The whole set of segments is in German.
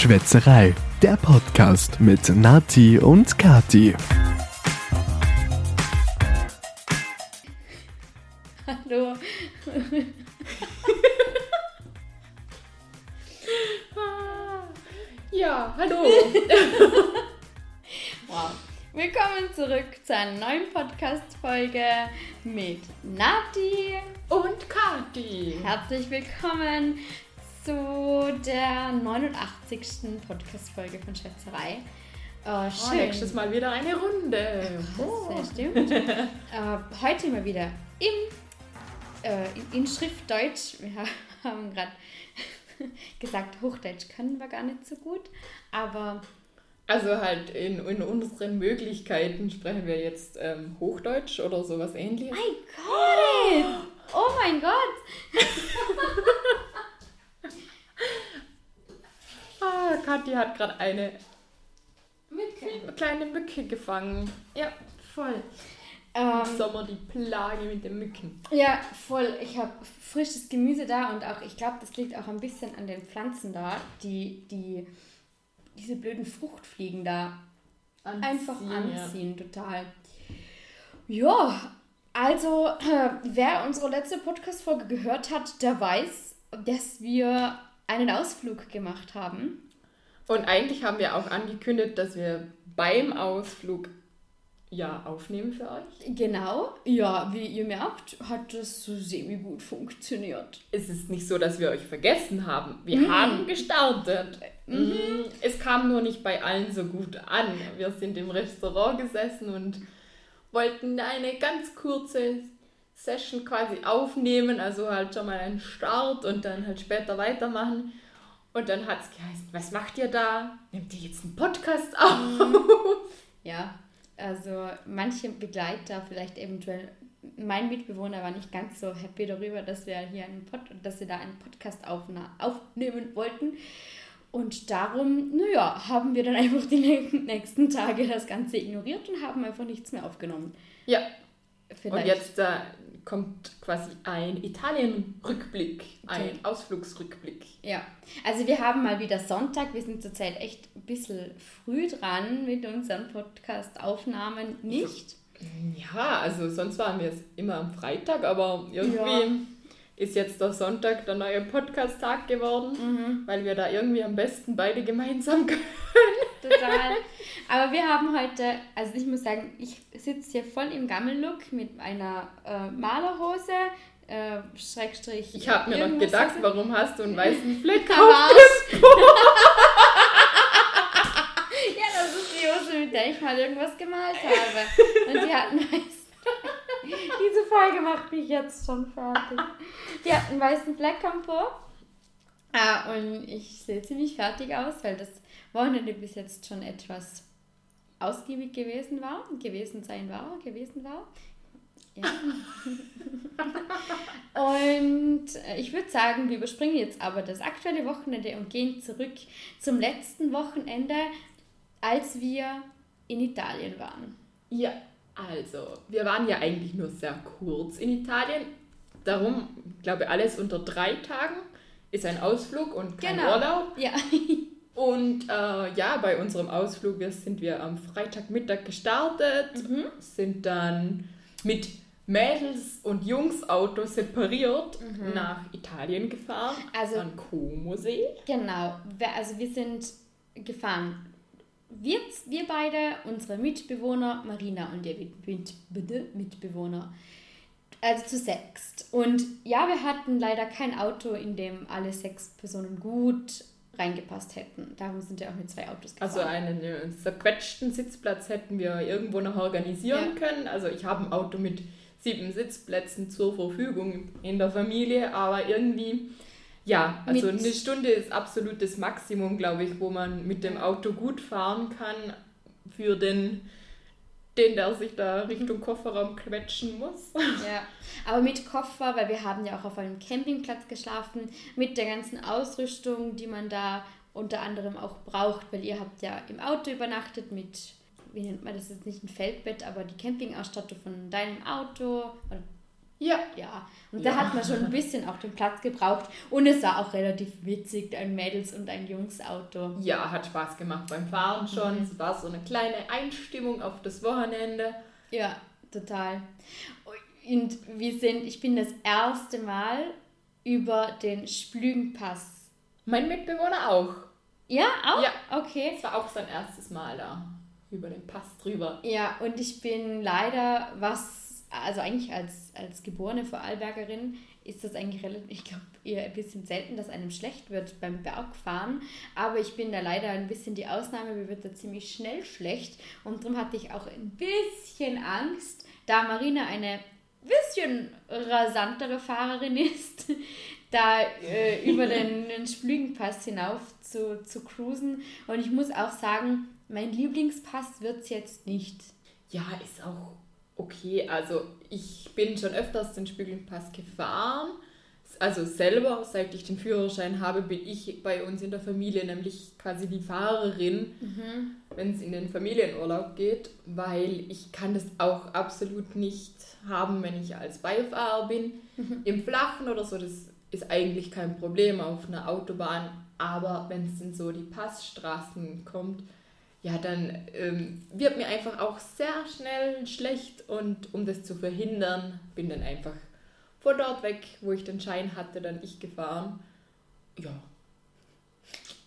Schwätzerei, der Podcast mit Nati und Kati. Hallo. Ja, hallo. Wow. Willkommen zurück zu einer neuen Podcast-Folge mit Nati. Und Kati. Herzlich willkommen zu der 89. Podcast-Folge von Schätzerei. Äh, Oh, schön. nächstes Mal wieder eine Runde. Oh. Sehr stimmt. äh, heute mal wieder im, äh, in, in Schriftdeutsch. Wir ha- haben gerade gesagt, Hochdeutsch können wir gar nicht so gut, aber Also halt in, in unseren Möglichkeiten sprechen wir jetzt ähm, Hochdeutsch oder sowas ähnliches. I got it! Oh mein Gott! Ah, Kathi hat gerade eine Mücke. kleine Mücke gefangen. Ja, voll. Im Ähm, Sommer die Plage mit den Mücken. ja, voll. Ich habe frisches Gemüse da und auch, ich glaube, das liegt auch ein bisschen an den Pflanzen da, die, die diese blöden Fruchtfliegen da einfach anziehen, total. Ja, also äh, wer unsere letzte Podcast-Folge gehört hat, der weiß, dass wir einen Ausflug gemacht haben. Und eigentlich haben wir auch angekündigt, dass wir beim Ausflug ja aufnehmen für euch. Genau, ja, wie ihr merkt, hat das so semi-gut funktioniert. Es ist nicht so, dass wir euch vergessen haben. Wir Mhm. haben gestartet. Mhm. Es kam nur nicht bei allen so gut an. Wir sind im Restaurant gesessen und wollten eine ganz kurze Session quasi aufnehmen, also halt schon mal einen Start und dann halt später weitermachen. Und dann hat es geheißen, was macht ihr da? Nehmt ihr jetzt einen Podcast auf? Ja, also manche Begleiter, vielleicht eventuell, mein Mitbewohner war nicht ganz so happy darüber, dass wir hier einen Pod, dass wir da einen Podcast aufnehmen wollten. Und darum, naja, haben wir dann einfach die nä- nächsten Tage das Ganze ignoriert und haben einfach nichts mehr aufgenommen. Ja, Vielleicht. und jetzt äh, kommt quasi ein Italien-Rückblick, ein Okay. Ausflugsrückblick. Ja, also wir haben mal wieder Sonntag. Wir sind zurzeit echt ein bisschen früh dran mit unseren Podcast-Aufnahmen. Nicht? Ja, also sonst waren wir es immer am Freitag, aber irgendwie ist jetzt der Sonntag der neue Podcast-Tag geworden, Mhm. weil wir da irgendwie am besten beide gemeinsam können. Total. Aber wir haben heute, also ich muss sagen, ich sitze hier voll im Gammellook mit einer äh, Malerhose, äh, Schrägstrich. Ich habe mir noch gedacht, Hose. warum hast du einen weißen Fleck auf? Arsch. ja, das ist die Hose, mit der ich mal irgendwas gemalt habe. Und die hat einen weißen Diese Folge macht mich jetzt schon fertig. Die hat einen weißen Fleck am Po. Ah, und ich sehe ziemlich fertig aus, weil das Wochenende bis jetzt schon etwas ausgiebig gewesen war, gewesen sein war, gewesen war. Ja. und äh, ich würde sagen, wir überspringen jetzt aber das aktuelle Wochenende und gehen zurück zum letzten Wochenende, als wir in Italien waren. Ja, also, wir waren ja eigentlich nur sehr kurz in Italien. Darum, ich glaube, alles unter drei Tagen ist ein Ausflug und kein Genau. Urlaub. Ja. Und äh, ja, bei unserem Ausflug wir sind wir am Freitagmittag gestartet, Mhm. sind dann mit Mädels- und Jungsauto separiert nach Italien gefahren, Mhm. Also- an Como-See. Genau, also wir sind gefahren. Wir, wir beide, unsere Mitbewohner, Marina und ihr Mit, Mit, Mitbewohner. Also zu sechst. Und ja, wir hatten leider kein Auto, in dem alle sechs Personen gut reingepasst hätten. Darum sind wir auch mit zwei Autos gefahren. Also einen äh, zerquetschten Sitzplatz hätten wir irgendwo noch organisieren können. Also ich habe ein Auto mit sieben Sitzplätzen zur Verfügung in der Familie, aber irgendwie, ja, also Mit- eine Stunde ist absolutes Maximum, glaube ich, wo man mit dem Auto gut fahren kann für den, den der sich da Richtung Kofferraum quetschen muss. Ja, aber mit Koffer, weil wir haben ja auch auf einem Campingplatz geschlafen, mit der ganzen Ausrüstung, die man da unter anderem auch braucht, weil ihr habt ja im Auto übernachtet mit, wie nennt man das ist nicht ein Feldbett, aber die Campingausstattung von deinem Auto Ja. Ja. Und ja. da hat man schon ein bisschen auch den Platz gebraucht. Und es war auch relativ witzig, ein Mädels- und ein Jungs-Auto. Ja, hat Spaß gemacht beim Fahren schon. Mhm. Es war so eine kleine Einstimmung auf das Wochenende. Ja, total. Und wir sind, ich bin das erste Mal über den Splügenpass. Mein Mitbewohner auch. Ja, auch? Ja. Okay. Es war auch sein erstes Mal da. Über den Pass drüber. Ja, und ich bin leider, was, also eigentlich als, als geborene Vorarlbergerin, ist das eigentlich relativ, ich glaube, eher ein bisschen selten, dass einem schlecht wird beim Bergfahren. Aber ich bin da leider ein bisschen die Ausnahme, mir wird da ziemlich schnell schlecht. Und darum hatte ich auch ein bisschen Angst, da Marina eine bisschen rasantere Fahrerin ist, da äh, über den, den Splügenpass hinauf zu, zu cruisen. Und ich muss auch sagen, mein Lieblingspass wird es jetzt nicht. Ja, ist auch okay. Also ich bin schon öfters den Splügenpass gefahren. Also selber, seit ich den Führerschein habe, bin ich bei uns in der Familie nämlich quasi die Fahrerin, mhm. wenn es in den Familienurlaub geht, weil ich kann das auch absolut nicht haben, wenn ich als Beifahrer bin. Mhm. Im Flachen oder so, das ist eigentlich kein Problem auf einer Autobahn, aber wenn es in so die Passstraßen kommt, ja, dann ähm, wird mir einfach auch sehr schnell schlecht und um das zu verhindern, bin dann einfach von dort weg, wo ich den Schein hatte, dann ich gefahren. Ja.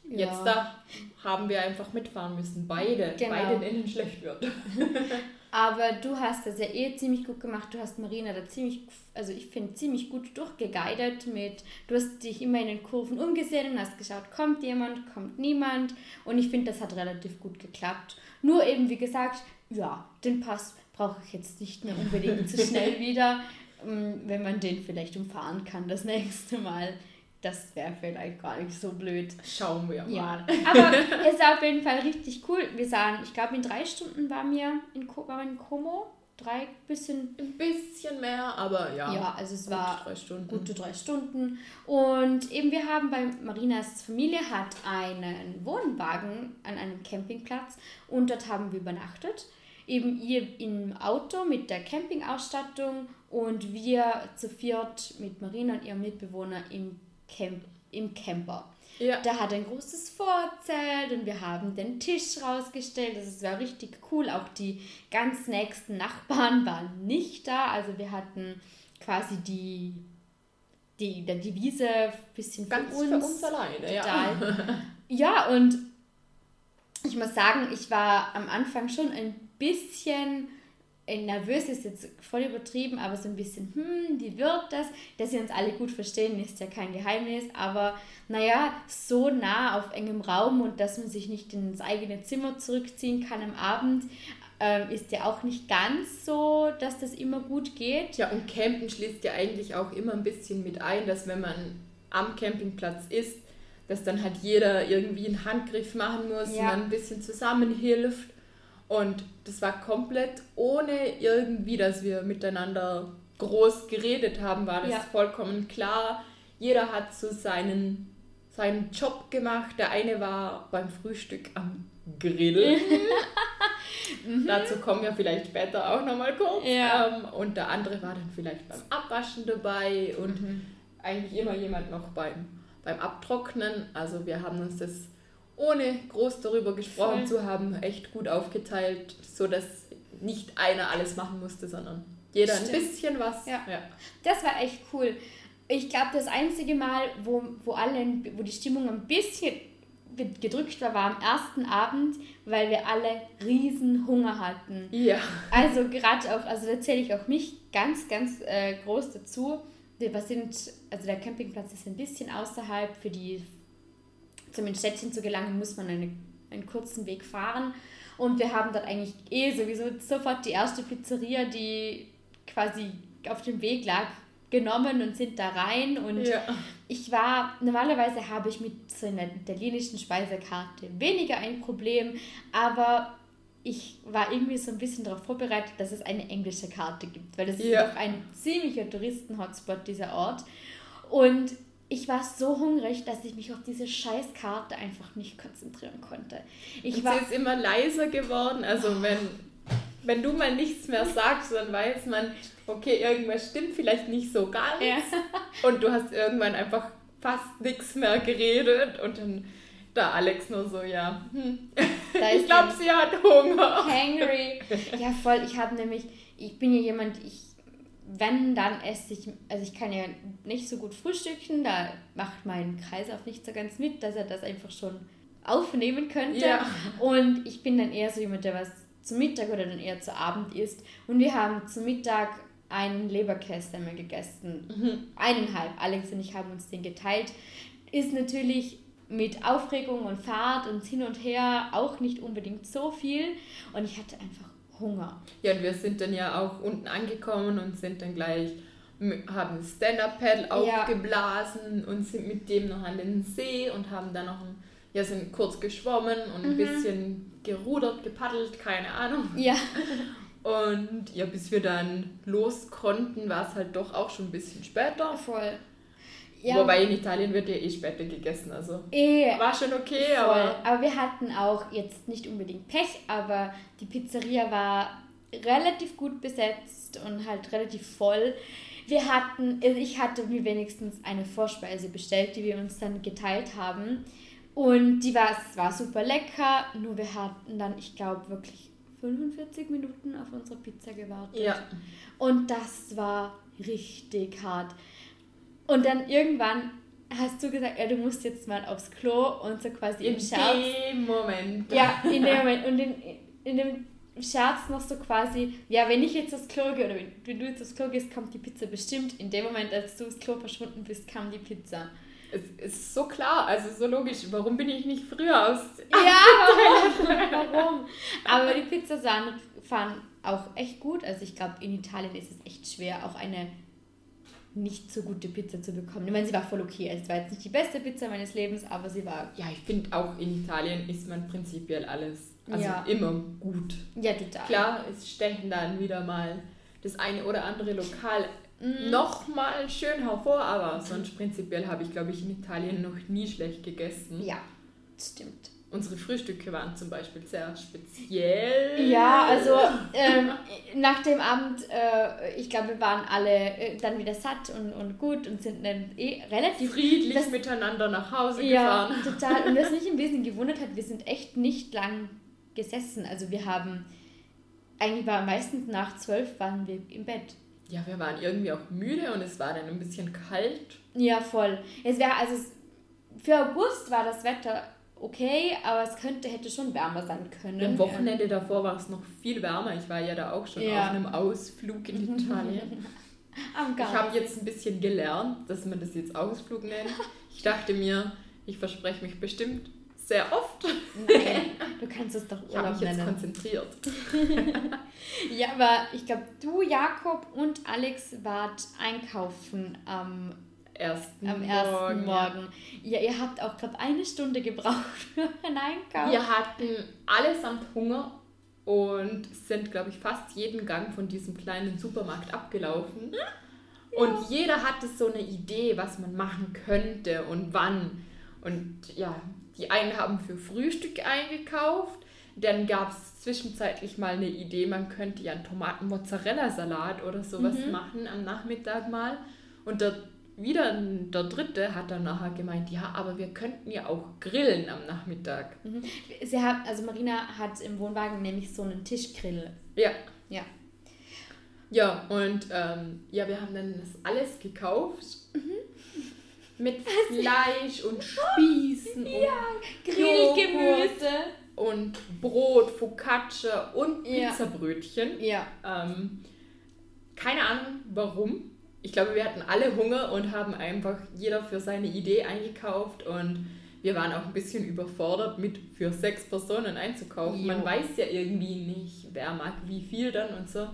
ja. Jetzt da haben wir einfach mitfahren müssen, beide, genau. beide denen schlecht wird. Aber du hast das ja eh ziemlich gut gemacht. Du hast Marina da ziemlich, also ich finde, ziemlich gut durchgeguidet mit, du hast dich immer in den Kurven umgesehen und hast geschaut, kommt jemand, kommt niemand. Und ich finde, das hat relativ gut geklappt. Nur eben, wie gesagt, ja, den Pass brauche ich jetzt nicht mehr unbedingt zu schnell wieder, ähm, wenn man den vielleicht umfahren kann das nächste Mal das wäre vielleicht gar nicht so blöd. Schauen wir mal. Ja, aber es ist auf jeden Fall richtig cool. Wir sahen, ich glaube, in drei Stunden waren wir in, waren in Como. Drei bisschen. Ein bisschen mehr, aber ja. Ja, also es war drei gute drei Stunden. Und eben wir haben bei Marinas Familie hat einen Wohnwagen an einem Campingplatz und dort haben wir übernachtet. Eben ihr im Auto mit der Campingausstattung und wir zu viert mit Marina und ihrem Mitbewohner im Camp, im Camper. Ja. Da hat ein großes Vorzelt und wir haben den Tisch rausgestellt. Das war richtig cool. Auch die ganz nächsten Nachbarn waren nicht da. Also wir hatten quasi die, die, die Wiese ein bisschen ganz für uns. Für uns alleine, ja. ja, und ich muss sagen, ich war am Anfang schon ein bisschen nervös ist jetzt voll übertrieben, aber so ein bisschen, hm, wie wird das? Dass wir uns alle gut verstehen, ist ja kein Geheimnis, aber naja, so nah auf engem Raum und dass man sich nicht ins eigene Zimmer zurückziehen kann am Abend, ähm, ist ja auch nicht ganz so, dass das immer gut geht. Ja, und Campen schließt ja eigentlich auch immer ein bisschen mit ein, dass wenn man am Campingplatz ist, dass dann halt jeder irgendwie einen Handgriff machen muss, ja. man ein bisschen zusammenhilft und das war komplett ohne irgendwie, dass wir miteinander groß geredet haben, war das ja. vollkommen klar. Jeder hat so seinen, seinen Job gemacht. Der eine war beim Frühstück am Grillen. mhm. Dazu kommen wir vielleicht später auch nochmal kurz. Ja. Ähm, und der andere war dann vielleicht beim Abwaschen dabei und mhm. eigentlich immer jemand noch beim, beim Abtrocknen. Also wir haben uns das ohne groß darüber gesprochen Voll. zu haben, echt gut aufgeteilt, sodass nicht einer alles machen musste, sondern jeder Stimmt. ein bisschen was. Ja. ja. Das war echt cool. Ich glaube, das einzige Mal, wo, wo, alle, wo die Stimmung ein bisschen gedrückt war, war am ersten Abend, weil wir alle riesen Hunger hatten. Ja. Also gerade auch, also da zähle ich auch mich ganz, ganz äh, groß dazu. Wir sind, also der Campingplatz ist ein bisschen außerhalb für die zum Städtchen zu gelangen, muss man eine, einen kurzen Weg fahren. Und wir haben dort eigentlich eh sowieso sofort die erste Pizzeria, die quasi auf dem Weg lag, genommen und sind da rein. Und ja. ich war, normalerweise habe ich mit so einer italienischen Speisekarte weniger ein Problem, aber ich war irgendwie so ein bisschen darauf vorbereitet, dass es eine englische Karte gibt, weil das ja. ist doch ein ziemlicher Touristen-Hotspot, dieser Ort. Und ich war so hungrig, dass ich mich auf diese Scheißkarte einfach nicht konzentrieren konnte. Ich Und war, sie ist immer leiser geworden, also wenn wenn du mal nichts mehr sagst, dann weiß man, okay, irgendwas stimmt vielleicht nicht so ganz. Ja. Und du hast irgendwann einfach fast nichts mehr geredet und dann da Alex nur so, ja, hm. ich glaube, sie hat Hunger. Hangry. Ja, voll. Ich habe nämlich, ich bin ja jemand, ich, wenn, dann esse ich, also ich kann ja nicht so gut frühstücken, da macht mein Kreislauf nicht so ganz mit, dass er das einfach schon aufnehmen könnte. Ja. Und ich bin dann eher so jemand, der was zu Mittag oder dann eher zu Abend isst. Und wir haben zu Mittag einen Leberkässemmel gegessen. Mhm. Eineinhalb. Alex und ich haben uns den geteilt. Ist natürlich mit Aufregung und Fahrt und hin und her auch nicht unbedingt so viel. Und ich hatte einfach Hunger. Ja, und wir sind dann ja auch unten angekommen und sind dann gleich haben Stand-Up-Paddle aufgeblasen ja. und sind mit dem noch an den See und haben dann noch ein ja, sind kurz geschwommen und ein mhm. bisschen gerudert, gepaddelt, keine Ahnung. Ja. Und ja, bis wir dann los konnten, war es halt doch auch schon ein bisschen später. Voll. Ja. Wobei in Italien wird ja eh später gegessen, also eh, war schon okay, voll. aber... Aber wir hatten auch jetzt nicht unbedingt Pech, aber die Pizzeria war relativ gut besetzt und halt relativ voll. Wir hatten, also ich hatte mir wenigstens eine Vorspeise bestellt, die wir uns dann geteilt haben. Und die war, es war super lecker, nur wir hatten dann, ich glaube, wirklich 45 Minuten auf unsere Pizza gewartet. Ja. Und das war richtig hart. Und dann irgendwann hast du gesagt, ja, du musst jetzt mal aufs Klo und so quasi in im Scherz. In dem Moment. Ja, in dem Moment. Und in, in dem Scherz noch so quasi, ja, wenn ich jetzt aufs Klo gehe oder wenn, wenn du jetzt aufs Klo gehst, kommt die Pizza bestimmt. In dem Moment, als du aufs Klo verschwunden bist, kam die Pizza es ist so klar, also so logisch. Warum bin ich nicht früher aus? Ja, warum? warum? Aber die Pizzas fahren auch echt gut. Also ich glaube, in Italien ist es echt schwer, auch eine nicht so gute Pizza zu bekommen. Ich meine, sie war voll okay. Also es war jetzt nicht die beste Pizza meines Lebens, aber sie war. Ja, ich finde auch in Italien isst man prinzipiell alles. Also ja. immer gut. Ja, total. Klar, es stechen dann wieder mal das eine oder andere Lokal mhm. nochmal schön hervor, aber sonst prinzipiell habe ich, glaube ich, in Italien noch nie schlecht gegessen. Ja, stimmt. Unsere Frühstücke waren zum Beispiel sehr speziell. Ja, also ähm, nach dem Abend, äh, ich glaube, wir waren alle äh, dann wieder satt und, und gut und sind dann eh relativ friedlich das, miteinander nach Hause ja, gefahren. total. Und was mich ein bisschen gewundert hat, wir sind echt nicht lang gesessen. Also wir haben, eigentlich war meistens nach zwölf waren wir im Bett ja, wir waren irgendwie auch müde und es war dann ein bisschen kalt. Ja, voll. Es wäre, also für August war das Wetter okay, aber es könnte, hätte schon wärmer sein können. Am Wochenende davor war es noch viel wärmer. Ich war ja da auch schon ja. auf einem Ausflug in Italien. ich habe jetzt ein bisschen gelernt, dass man das jetzt Ausflug nennt. Ich dachte mir, ich verspreche mich bestimmt sehr oft. Nein, du kannst es doch Urlaub ich habe mich jetzt nennen. konzentriert. ja, aber ich glaube, du, Jakob und Alex wart einkaufen am ersten, am ersten Morgen. Morgen. Ja. ihr habt auch, glaube eine Stunde gebraucht für einen Einkauf. Wir hatten allesamt Hunger und sind, glaube ich, fast jeden Gang von diesem kleinen Supermarkt abgelaufen. Ja. Und jeder hatte so eine Idee, was man machen könnte und wann. Und ja, die einen haben für Frühstück eingekauft. Dann gab es zwischenzeitlich mal eine Idee, man könnte ja einen Tomaten-Mozzarella-Salat oder sowas mhm. machen am Nachmittag mal. Und der, wieder der dritte hat dann nachher gemeint, ja, aber wir könnten ja auch grillen am Nachmittag. Mhm. Sie hat, also Marina hat im Wohnwagen nämlich so einen Tischgrill. Ja. Ja. Ja, und ähm, ja, wir haben dann das alles gekauft. Mhm mit Fleisch und Spießen ja, und Grillgemüse und Brot, Focaccia und Pizzabrötchen. Ja. Ähm, keine Ahnung warum. Ich glaube, wir hatten alle Hunger und haben einfach jeder für seine Idee eingekauft und wir waren auch ein bisschen überfordert mit für sechs Personen einzukaufen. Jo. Man weiß ja irgendwie nicht, wer mag wie viel dann und so.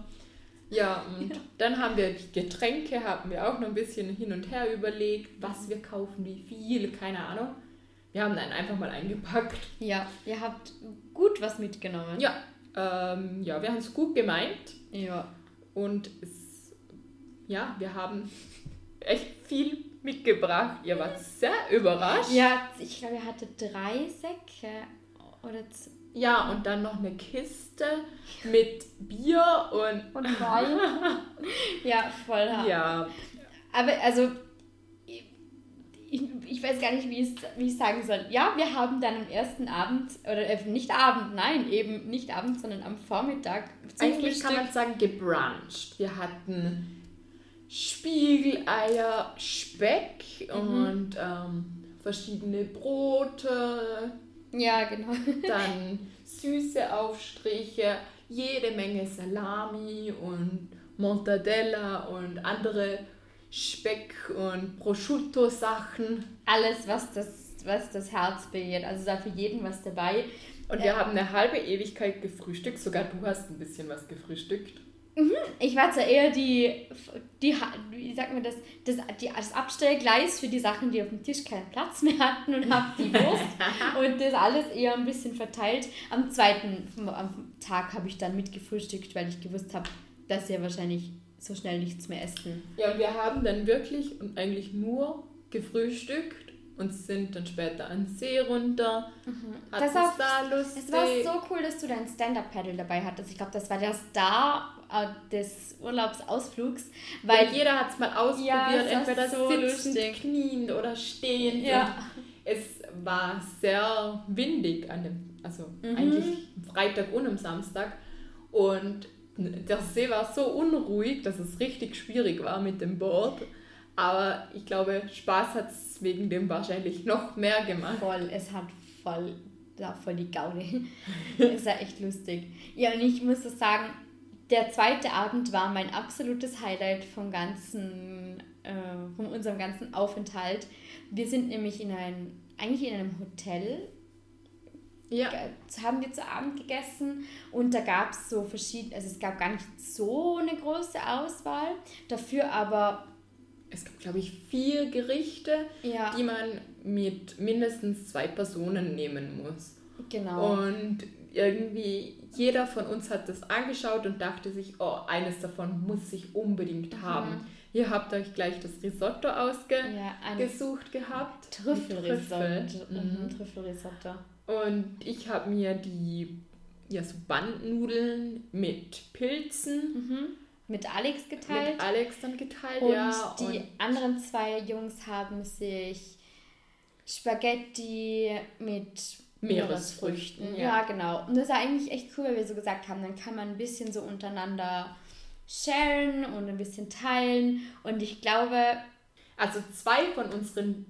Ja, und ja. dann haben wir die Getränke, haben wir auch noch ein bisschen hin und her überlegt, was wir kaufen, wie viel, keine Ahnung. Wir haben dann einfach mal eingepackt. Ja, ihr habt gut was mitgenommen. Ja, ähm, ja wir haben es gut gemeint. Ja. Und es, ja, wir haben echt viel mitgebracht. Ihr wart sehr überrascht. Ja, ich glaube, ihr hattet drei Säcke oder ja, und dann noch eine Kiste mit Bier und, und Wein. ja, voll hart. Ja. Aber also, ich, ich weiß gar nicht, wie ich wie ich sagen soll. Ja, wir haben dann am ersten Abend, oder äh, nicht Abend, nein, eben nicht Abend, sondern am Vormittag. Eigentlich kann man sagen gebruncht. Wir hatten Spiegeleier, Speck mhm. und ähm, verschiedene Brote. Ja, genau. Dann süße Aufstriche, jede Menge Salami und Mortadella und andere Speck- und Prosciutto-Sachen. Alles, was das, was das Herz begehrt. Also da für jeden was dabei. Und wir äh, haben eine halbe Ewigkeit gefrühstückt. Sogar du hast ein bisschen was gefrühstückt. Mhm. Ich war zwar eher die, die, wie sagt man das, das, die, das Abstellgleis für die Sachen, die auf dem Tisch keinen Platz mehr hatten und habe die Wurst und das alles eher ein bisschen verteilt. Am zweiten am Tag habe ich dann mitgefrühstückt, weil ich gewusst habe, dass sie ja wahrscheinlich so schnell nichts mehr essen. Ja, und wir haben dann wirklich und eigentlich nur gefrühstückt und sind dann später an den See runter. Mhm. Hat das es da lustig. Es war so cool, dass du dein Stand-Up-Paddle dabei hattest. Ich glaube, das war der Star des Urlaubsausflugs. Weil ja, jeder hat es mal ausprobiert, ja, entweder so sitzend, lustig. knien oder stehend. Ja. es war sehr windig an dem, also mhm. eigentlich Freitag und am Samstag. Und der See war so unruhig, dass es richtig schwierig war mit dem Board. Aber ich glaube, Spaß hat es wegen dem wahrscheinlich noch mehr gemacht. Voll, es hat voll, ja, voll die Gaude. es war echt lustig. Ja, und ich muss das sagen, der zweite Abend war mein absolutes Highlight vom ganzen, äh, von unserem ganzen Aufenthalt. Wir sind nämlich in ein, eigentlich in einem Hotel. Ja. Haben wir zu Abend gegessen und da gab es so verschiedene, also es gab gar nicht so eine große Auswahl, dafür aber es gab, glaube ich, vier Gerichte, ja. die man mit mindestens zwei Personen nehmen muss. Genau. Und irgendwie jeder von uns hat das angeschaut und dachte sich, oh, eines davon muss ich unbedingt mhm. haben. Ihr habt euch gleich das Risotto ausgesucht ja, gehabt. Trüffelrisotto. Mhm. mhm. Trüffelrisotto. Und ich habe mir die ja, so Bandnudeln mit Pilzen. Mhm mit Alex geteilt. Mit Alex dann geteilt, und ja. Die und anderen zwei Jungs haben sich Spaghetti mit Meeresfrüchten. Ja. ja, genau. Und das war eigentlich echt cool, weil wir so gesagt haben, dann kann man ein bisschen so untereinander sharen und ein bisschen teilen. Und ich glaube. Also zwei von unseren,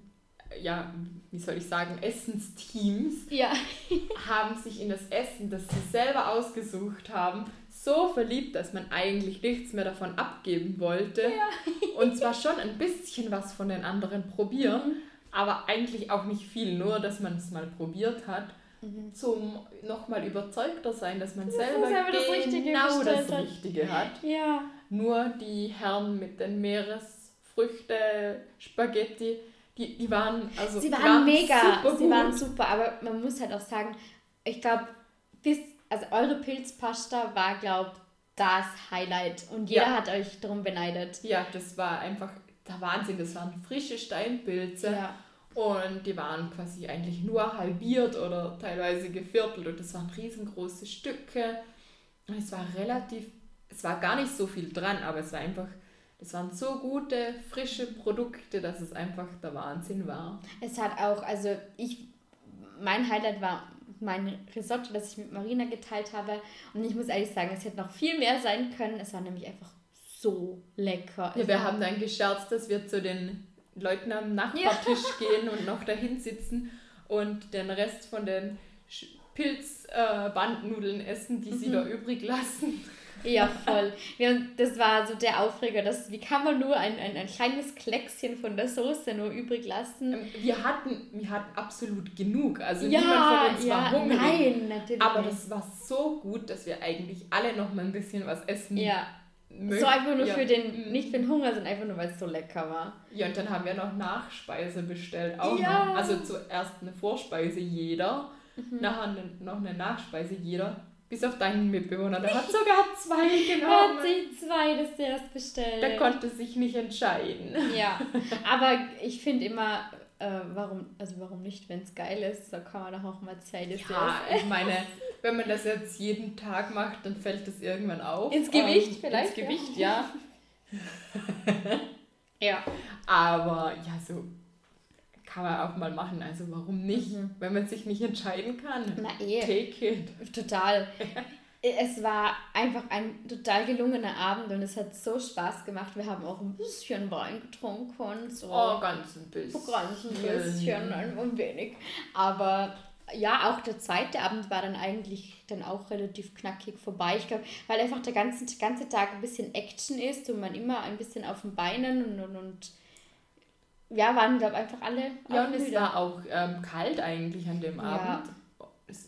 ja, wie soll ich sagen, Essensteams ja. haben sich in das Essen, das sie selber ausgesucht haben, so verliebt, dass man eigentlich nichts mehr davon abgeben wollte. Ja. Und zwar schon ein bisschen was von den anderen probieren, mhm. Aber eigentlich auch nicht viel, nur dass man es mal probiert hat. Mhm. Zum nochmal überzeugter sein, dass man das selber, selber das Richtige genau das Richtige hat. Ja. Nur die Herren mit den Meeresfrüchte, Spaghetti, die, die waren also sie waren, waren mega, sie gut. waren super, aber man muss halt auch sagen, ich glaube, bis also eure Pilzpasta war, glaube ich, das Highlight und jeder ja. hat euch darum beneidet. Ja, das war einfach der Wahnsinn. Das waren frische Steinpilze ja. und die waren quasi eigentlich nur halbiert oder teilweise geviertelt und das waren riesengroße Stücke. Und es war relativ, es war gar nicht so viel dran, aber es war einfach, es waren so gute, frische Produkte, dass es einfach der Wahnsinn war. Es hat auch, also ich, mein Highlight war mein Risotto, das ich mit Marina geteilt habe. Und ich muss ehrlich sagen, es hätte noch viel mehr sein können. Es war nämlich einfach so lecker. Ja, wir haben dann gescherzt, dass wir zu den Leuten am Nachbartisch ja. gehen und noch dahin sitzen und den Rest von den Pilzbandnudeln äh, essen, die mhm. sie da übrig lassen. Ja, voll. Ja, das war so der Aufreger, dass, wie kann man nur ein, ein, ein kleines Kleckschen von der Soße nur übrig lassen? Ähm, wir hatten, wir hatten absolut genug. Also ja, niemand von uns ja, war hungrig. Nein, natürlich. Aber das war so gut, dass wir eigentlich alle noch mal ein bisschen was essen. Ja. Möchten. So einfach nur ja. für den, nicht für den Hunger, sondern einfach nur, weil es so lecker war. Ja, und dann haben wir noch Nachspeise bestellt. Auch ja. noch. Also zuerst eine Vorspeise jeder, mhm. nachher noch eine Nachspeise jeder. Bis auf deinen Mitbewohner. Der hat sogar zwei genommen. Hat sich zwei Desserts bestellt. Der konnte sich nicht entscheiden. Ja, aber ich finde immer, äh, warum, also warum nicht, wenn es geil ist, da kann man doch auch mal zwei Desserts Ja, ich meine, wenn man das jetzt jeden Tag macht, dann fällt das irgendwann auf. Ins Gewicht ähm, vielleicht? Ins Gewicht, ja. ja. Aber ja, so kann man auch mal machen. Also warum nicht, mhm. wenn man sich nicht entscheiden kann? Na eh. Take it. Total. es war einfach ein total gelungener Abend und es hat so Spaß gemacht. Wir haben auch ein bisschen Wein getrunken. So oh, ganz ein bisschen. Ganz ein bisschen, ein wenig. Aber ja, auch der zweite Abend war dann eigentlich dann auch relativ knackig vorbei. Ich glaube, weil einfach der ganze, ganze Tag ein bisschen Action ist und man immer ein bisschen auf den Beinen und, und, und ja, waren, glaube ich, einfach alle. Ja, und es war auch ähm, kalt eigentlich an dem ja. Abend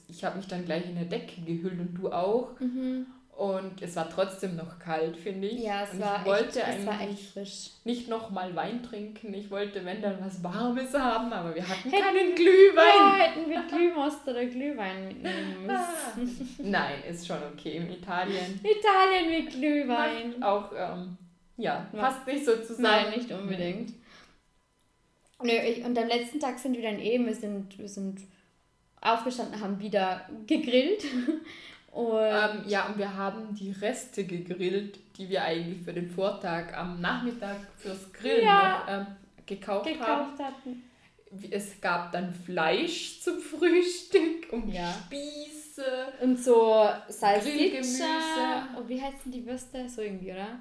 ich habe mich dann gleich in eine Decke gehüllt und du auch. Mhm. Und es war trotzdem noch kalt, finde ich. Ja, es, und war, ich wollte echt, es war echt frisch. Nicht nochmal Wein trinken. Ich wollte, wenn dann was Warmes haben, aber wir hatten hätten, keinen Glühwein. Ja, hätten wir Glühmost oder Glühwein mitnehmen müssen. Nein, ist schon okay. In Italien. Italien mit Glühwein. Auch, ähm, ja, passt nicht so zusammen. Nein, nicht unbedingt. Nö, ich, und am letzten Tag sind wir dann eben, wir sind, wir sind aufgestanden, haben wieder gegrillt. Und ähm, ja, und wir haben die Reste gegrillt, die wir eigentlich für den Vortag am Nachmittag fürs Grillen ja, noch ähm, gekauft, gekauft haben. hatten. Es gab dann Fleisch zum Frühstück und ja. Spieße. Und so Salsiccia. Und wie heißen die Würste? So irgendwie, oder?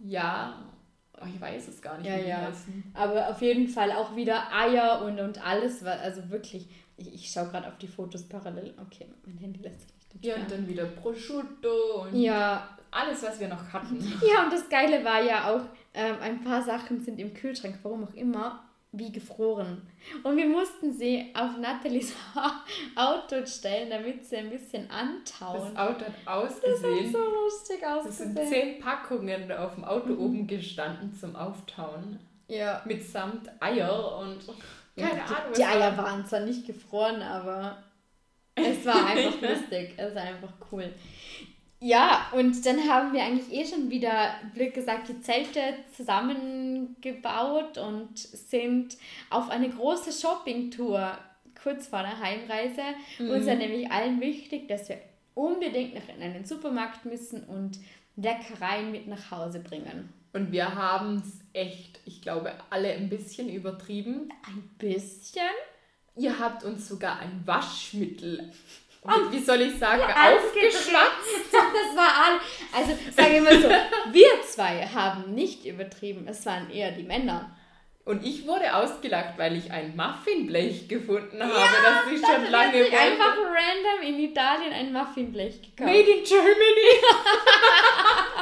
Ja, oh, ich weiß es gar nicht, ja, ja. heißen. Aber auf jeden Fall auch wieder Eier und, und alles, also wirklich ich, ich schaue gerade auf die Fotos parallel. Okay, mein Handy lässt sich nicht Ja, und dann wieder Prosciutto und ja. alles, was wir noch hatten. Ja, und das Geile war ja auch, ähm, ein paar Sachen sind im Kühlschrank, warum auch immer, wie gefroren. Und wir mussten sie auf Nathalies Auto stellen, damit sie ein bisschen antauen. Das Auto hat ausgesehen. Das hat so lustig ausgesehen. Es sind zehn Packungen auf dem Auto mhm. oben gestanden zum Auftauen. Ja. Mitsamt Eier und keine Ahnung. Die, die Eier waren zwar nicht gefroren, aber es war einfach lustig. Es war einfach cool. Ja, und dann haben wir eigentlich eh schon wieder, blöd gesagt, die Zelte zusammengebaut und sind auf eine große Shoppingtour kurz vor der Heimreise. Mhm. Uns ist nämlich allen wichtig, dass wir unbedingt noch in einen Supermarkt müssen und Leckereien mit nach Hause bringen. Und wir haben es echt, ich glaube, alle ein bisschen übertrieben. Ein bisschen? Ihr habt uns sogar ein Waschmittel, und, wie soll ich sagen, aufgeschwatzt. Das war all. Also sage ich mal so, wir zwei haben nicht übertrieben, es waren eher die Männer. Und ich wurde ausgelacht, weil ich ein Muffinblech gefunden habe, ja, das ich schon lange wollte. Ich einfach random in Italien ein Muffinblech gekauft. Made in Germany.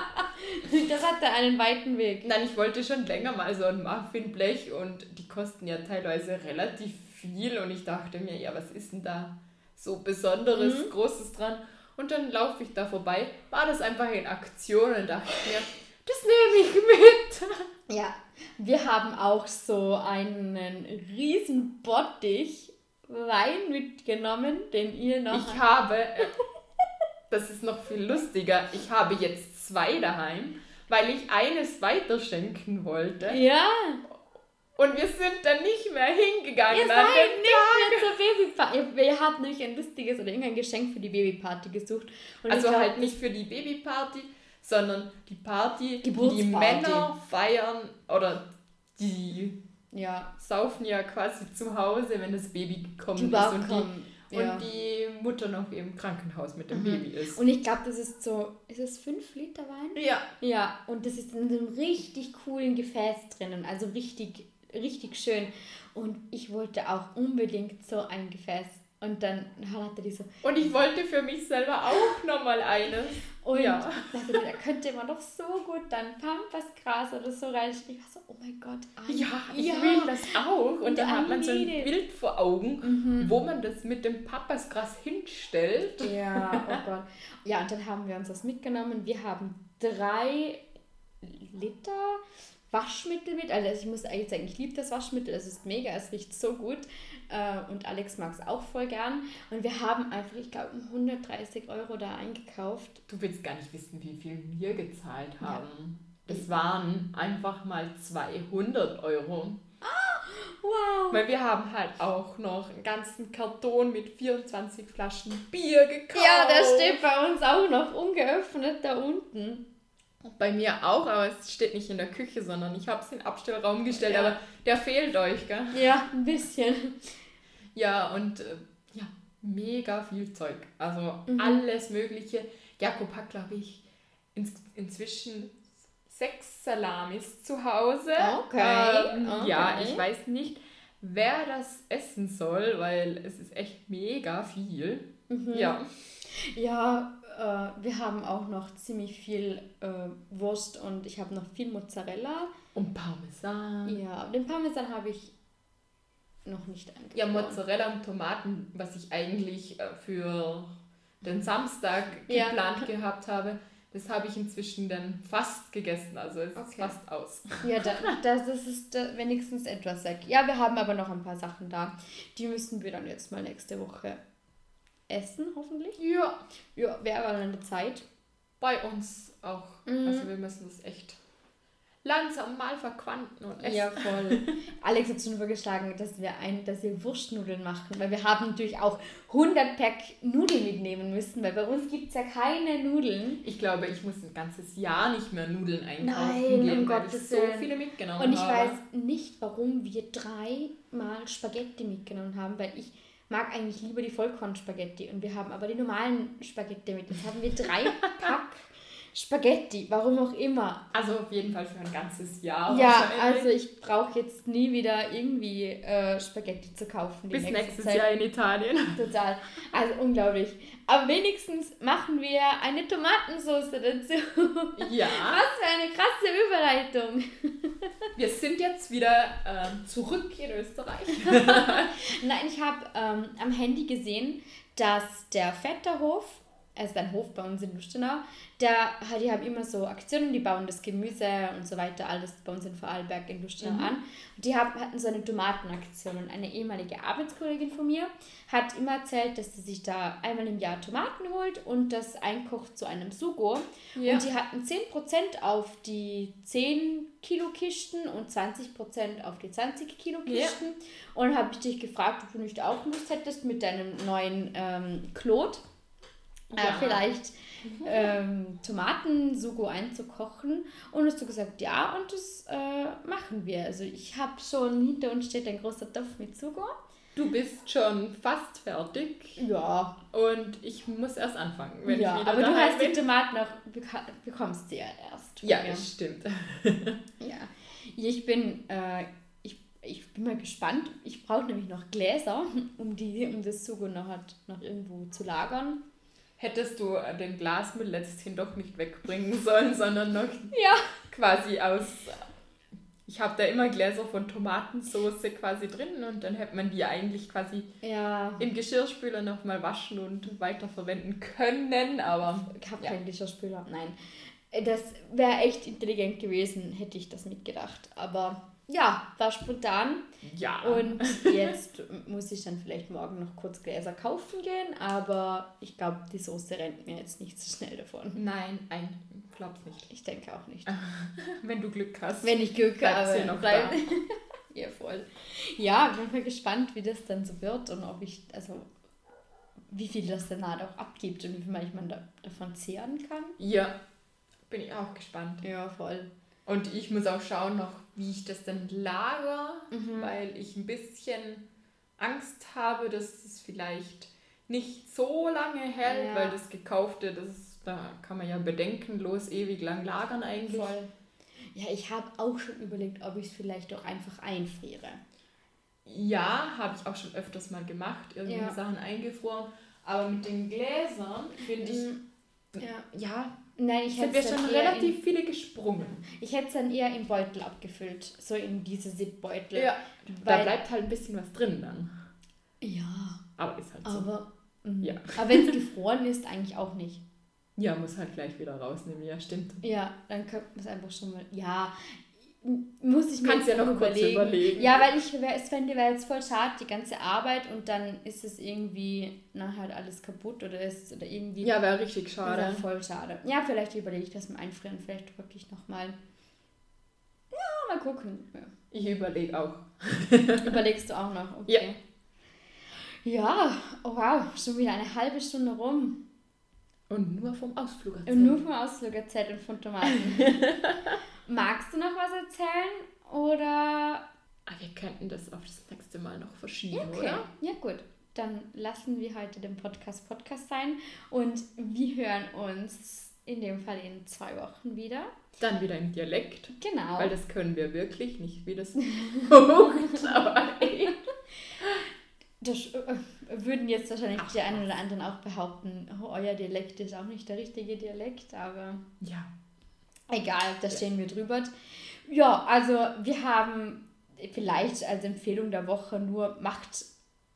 das hatte einen weiten Weg. Nein, ich wollte schon länger mal so ein Muffinblech und die kosten ja teilweise relativ viel und ich dachte mir, ja, was ist denn da so Besonderes, mhm. Großes dran? Und dann laufe ich da vorbei, war das einfach in Aktion und dachte mir, das nehme ich mit. Ja, wir haben auch so einen riesen Bottich Wein mitgenommen, den ihr noch... Ich habe, äh, das ist noch viel lustiger, ich habe jetzt zwei daheim weil ich eines weiterschenken wollte. Ja. Und wir sind dann nicht mehr hingegangen. Ihr seid nicht mehr zur Babyparty. Wir hatten nämlich ein lustiges oder irgendein Geschenk für die Babyparty gesucht. Und also glaub, halt nicht für die Babyparty, sondern die Party, die die Männer feiern oder die ja. saufen ja quasi zu Hause, wenn das Baby gekommen die ist. Und die, ja. und die Mutter noch im Krankenhaus mit dem mhm. Baby ist. Und ich glaube, das ist so, ist es 5 Liter Wein? Ja. Ja, und das ist in so einem richtig coolen Gefäß drinnen, also richtig, richtig schön. Und ich wollte auch unbedingt so ein Gefäß und dann hatte die so. Und ich wollte für mich selber auch nochmal eines. Und ja. dachte, da könnte man doch so gut dann Pampasgras oder so reinstellen. Ich war so, oh mein Gott, Anni, Ja, ich ja. will das auch. Und, und dann hat man so ein Bild vor Augen, mhm. wo man das mit dem Pampasgras hinstellt. Ja, oh Gott. Ja, und dann haben wir uns das mitgenommen. Wir haben drei Liter Waschmittel mit. Also ich muss eigentlich sagen, ich liebe das Waschmittel. Es ist mega, es riecht so gut. Äh, und Alex mag es auch voll gern. Und wir haben einfach, ich glaube, 130 Euro da eingekauft. Du willst gar nicht wissen, wie viel wir gezahlt haben. Ja. Es waren einfach mal 200 Euro. Ah, Wow. Weil wir haben halt auch noch einen ganzen Karton mit 24 Flaschen Bier gekauft. Ja, der steht bei uns auch noch ungeöffnet da unten. Bei mir auch, aber es steht nicht in der Küche, sondern ich habe es in den Abstellraum gestellt, ja. aber der fehlt euch, gell? Ja, ein bisschen. Ja, und äh, ja, mega viel Zeug. Also mhm. alles Mögliche. Jakob hat, glaube ich, ins, inzwischen sechs Salamis zu Hause. Okay. Ähm, okay. Ja, ich weiß nicht, wer das essen soll, weil es ist echt mega viel. Mhm. Ja. Ja, äh, wir haben auch noch ziemlich viel äh, Wurst und ich habe noch viel Mozzarella. Und Parmesan. Ja, den Parmesan habe ich noch nicht eingefroren. Ja, Mozzarella und Tomaten, was ich eigentlich äh, für den Samstag geplant ja. gehabt habe, das habe ich inzwischen dann fast gegessen. Also es okay. ist fast aus. Ja, da, das, das ist da wenigstens etwas weg. Ja, wir haben aber noch ein paar Sachen da. Die müssen wir dann jetzt mal nächste Woche essen, hoffentlich. Ja. Ja, wäre aber eine Zeit. Bei uns auch. Mhm. Also wir müssen das echt langsam mal verquanten und essen. Ja, voll. Alex hat schon vorgeschlagen, dass wir, ein, dass wir Wurstnudeln machen, weil wir haben natürlich auch 100 Pack Nudeln mitnehmen müssen, weil bei uns gibt es ja keine Nudeln. Ich glaube, ich muss ein ganzes Jahr nicht mehr Nudeln einkaufen Nein, gehen, um weil ich so viele mitgenommen habe. Und ich habe. weiß nicht, warum wir dreimal Spaghetti mitgenommen haben, weil ich mag eigentlich lieber die Vollkornspaghetti und wir haben aber die normalen Spaghetti mit. Jetzt haben wir drei Pack Spaghetti, warum auch immer. Also auf jeden Fall für ein ganzes Jahr. Ja, also ich brauche jetzt nie wieder irgendwie äh, Spaghetti zu kaufen. Bis nächstes Zeit. Jahr in Italien. Total. Also unglaublich. Aber wenigstens machen wir eine Tomatensauce dazu. Ja. Was für eine krasse Überleitung. Wir sind jetzt wieder äh, zurück in Österreich. Nein, ich habe ähm, am Handy gesehen, dass der Vetterhof es ist ein Hof bei uns in Lustenau, der, die haben immer so Aktionen, die bauen das Gemüse und so weiter, alles bei uns in Vorarlberg in Lustenau mhm. an. Und die haben, hatten so eine Tomatenaktion und eine ehemalige Arbeitskollegin von mir hat immer erzählt, dass sie sich da einmal im Jahr Tomaten holt und das einkocht zu einem Sugo. Ja. Und die hatten 10% auf die 10 Kilo Kisten und 20% auf die 20 Kilo Kisten. Ja. Und dann habe ich dich gefragt, ob du nicht auch Lust hättest mit deinem neuen ähm, Klot äh, vielleicht ähm, Tomatensugo einzukochen. Und hast du gesagt, ja, und das äh, machen wir. Also ich habe schon, hinter uns steht ein großer Topf mit Sugo. Du bist schon fast fertig. Ja. Und ich muss erst anfangen. Wenn ja, ich wieder aber du hast bin. die Tomaten noch, bekommst du ja erst. Ja, das stimmt. ja. Ich bin, äh, ich, ich bin mal gespannt. Ich brauche nämlich noch Gläser, um, die, um das Sugo noch, noch irgendwo zu lagern hättest du den Glasmüll letzthin doch nicht wegbringen sollen, sondern noch ja. quasi aus. Ich habe da immer Gläser von Tomatensauce quasi drin und dann hätte man die eigentlich quasi ja. im Geschirrspüler nochmal waschen und weiterverwenden können, aber. Ich habe ja. keinen Geschirrspüler, nein. Das wäre echt intelligent gewesen, hätte ich das mitgedacht. Aber ja, war spontan. Ja. Und jetzt muss ich dann vielleicht morgen noch kurz Gläser kaufen gehen, aber ich glaube, die Soße rennt mir jetzt nicht so schnell davon. Nein, ein, glaub's nicht. Ich denke auch nicht. Wenn du Glück hast. Wenn ich Glück habe. noch bleib, da. ja, voll. Ja, ich bin mal gespannt, wie das dann so wird und ob ich, also wie viel das danach auch abgibt und wie viel man da, davon zehren kann. Ja, bin ich auch gespannt. Ja, voll. Und ich muss auch schauen noch, wie ich das dann lager, mhm. weil ich ein bisschen Angst habe, dass es vielleicht nicht so lange hält, ja. weil das gekaufte, das da kann man ja bedenkenlos ewig lang lagern eigentlich. Voll. Ja, ich habe auch schon überlegt, ob ich es vielleicht doch einfach einfriere. Ja, habe ich auch schon öfters mal gemacht, irgendwie ja. Sachen eingefroren. Aber mit den Gläsern finde ich, mm, ja, ja Nein, ich hätte schon relativ in, viele gesprungen. Ich hätte es dann eher im Beutel abgefüllt, so in diese Zip-Beutel. Ja, da bleibt halt ein bisschen was drin dann. Ja. Aber ist halt so. Aber, mhm. ja. aber wenn es gefroren ist, eigentlich auch nicht. Ja, muss halt gleich wieder rausnehmen, ja, stimmt. Ja, dann könnte man es einfach schon mal. Ja, muss ich mir Kannst ja noch überlegen. überlegen. Ja, weil ich es fände, wäre jetzt voll schade, die ganze Arbeit und dann ist es irgendwie nachher halt alles kaputt oder ist oder irgendwie. Ja, wäre richtig schade. Wäre voll schade. Ja, vielleicht überlege ich das mit Einfrieren, vielleicht wirklich nochmal. Ja, mal gucken. Ja. Ich überlege auch. Überlegst du auch noch? Okay. Ja. Ja, oh wow, schon wieder eine halbe Stunde rum. Und nur vom Ausflug erzählt. Und nur vom Ausflug erzählt und von Tomaten. Magst du noch was erzählen? Oder. Ah, wir könnten das auf das nächste Mal noch verschieben, okay. oder? Ja, gut. Dann lassen wir heute den Podcast Podcast sein und wir hören uns in dem Fall in zwei Wochen wieder. Dann wieder im Dialekt. Genau. Weil das können wir wirklich nicht, wie das guckt, aber ey. Das äh, würden jetzt wahrscheinlich Ach, die einen oder anderen auch behaupten, oh, euer Dialekt ist auch nicht der richtige Dialekt, aber ja. Egal, da stehen wir drüber. Ja, also wir haben vielleicht als Empfehlung der Woche nur, macht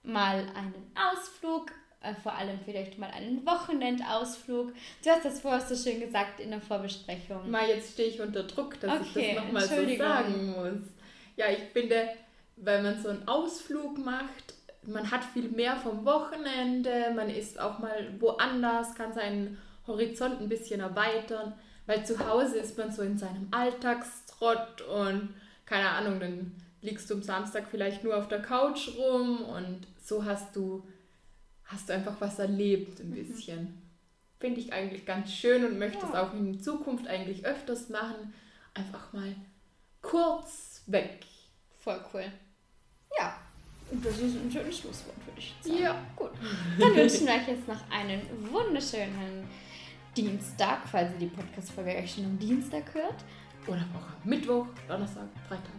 mal einen Ausflug, äh, vor allem vielleicht mal einen Wochenendausflug. Du hast das vorher so schön gesagt in der Vorbesprechung. Mal, jetzt stehe ich unter Druck, dass okay, ich das nochmal so sagen muss. Ja, ich finde, wenn man so einen Ausflug macht, man hat viel mehr vom Wochenende, man ist auch mal woanders, kann seinen Horizont ein bisschen erweitern, weil zu Hause ist man so in seinem Alltagstrott und keine Ahnung, dann liegst du am Samstag vielleicht nur auf der Couch rum und so hast du, hast du einfach was erlebt ein mhm. bisschen. Mhm. Finde ich eigentlich ganz schön und möchte es auch in Zukunft eigentlich öfters machen. Einfach mal kurz weg. Voll cool. Ja, und das ist ein schönes Schlusswort, würde ich sagen. Ja. Gut. Dann wünschen wir euch jetzt noch einen wunderschönen Dienstag, falls ihr die Podcast-Folge euch schon am Dienstag hört. Oder auch Mittwoch, Donnerstag, Freitag.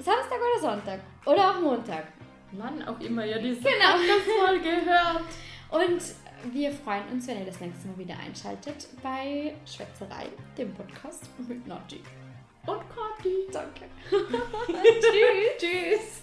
Samstag oder Sonntag. Oder auch Montag. Wann auch immer ihr diese genau. Podcast-Folge hört. Und wir freuen uns, wenn ihr das nächste Mal wieder einschaltet bei Schwätzerei, dem Podcast mit Nati. Und Kati. Danke. Tschüss. Tschüss.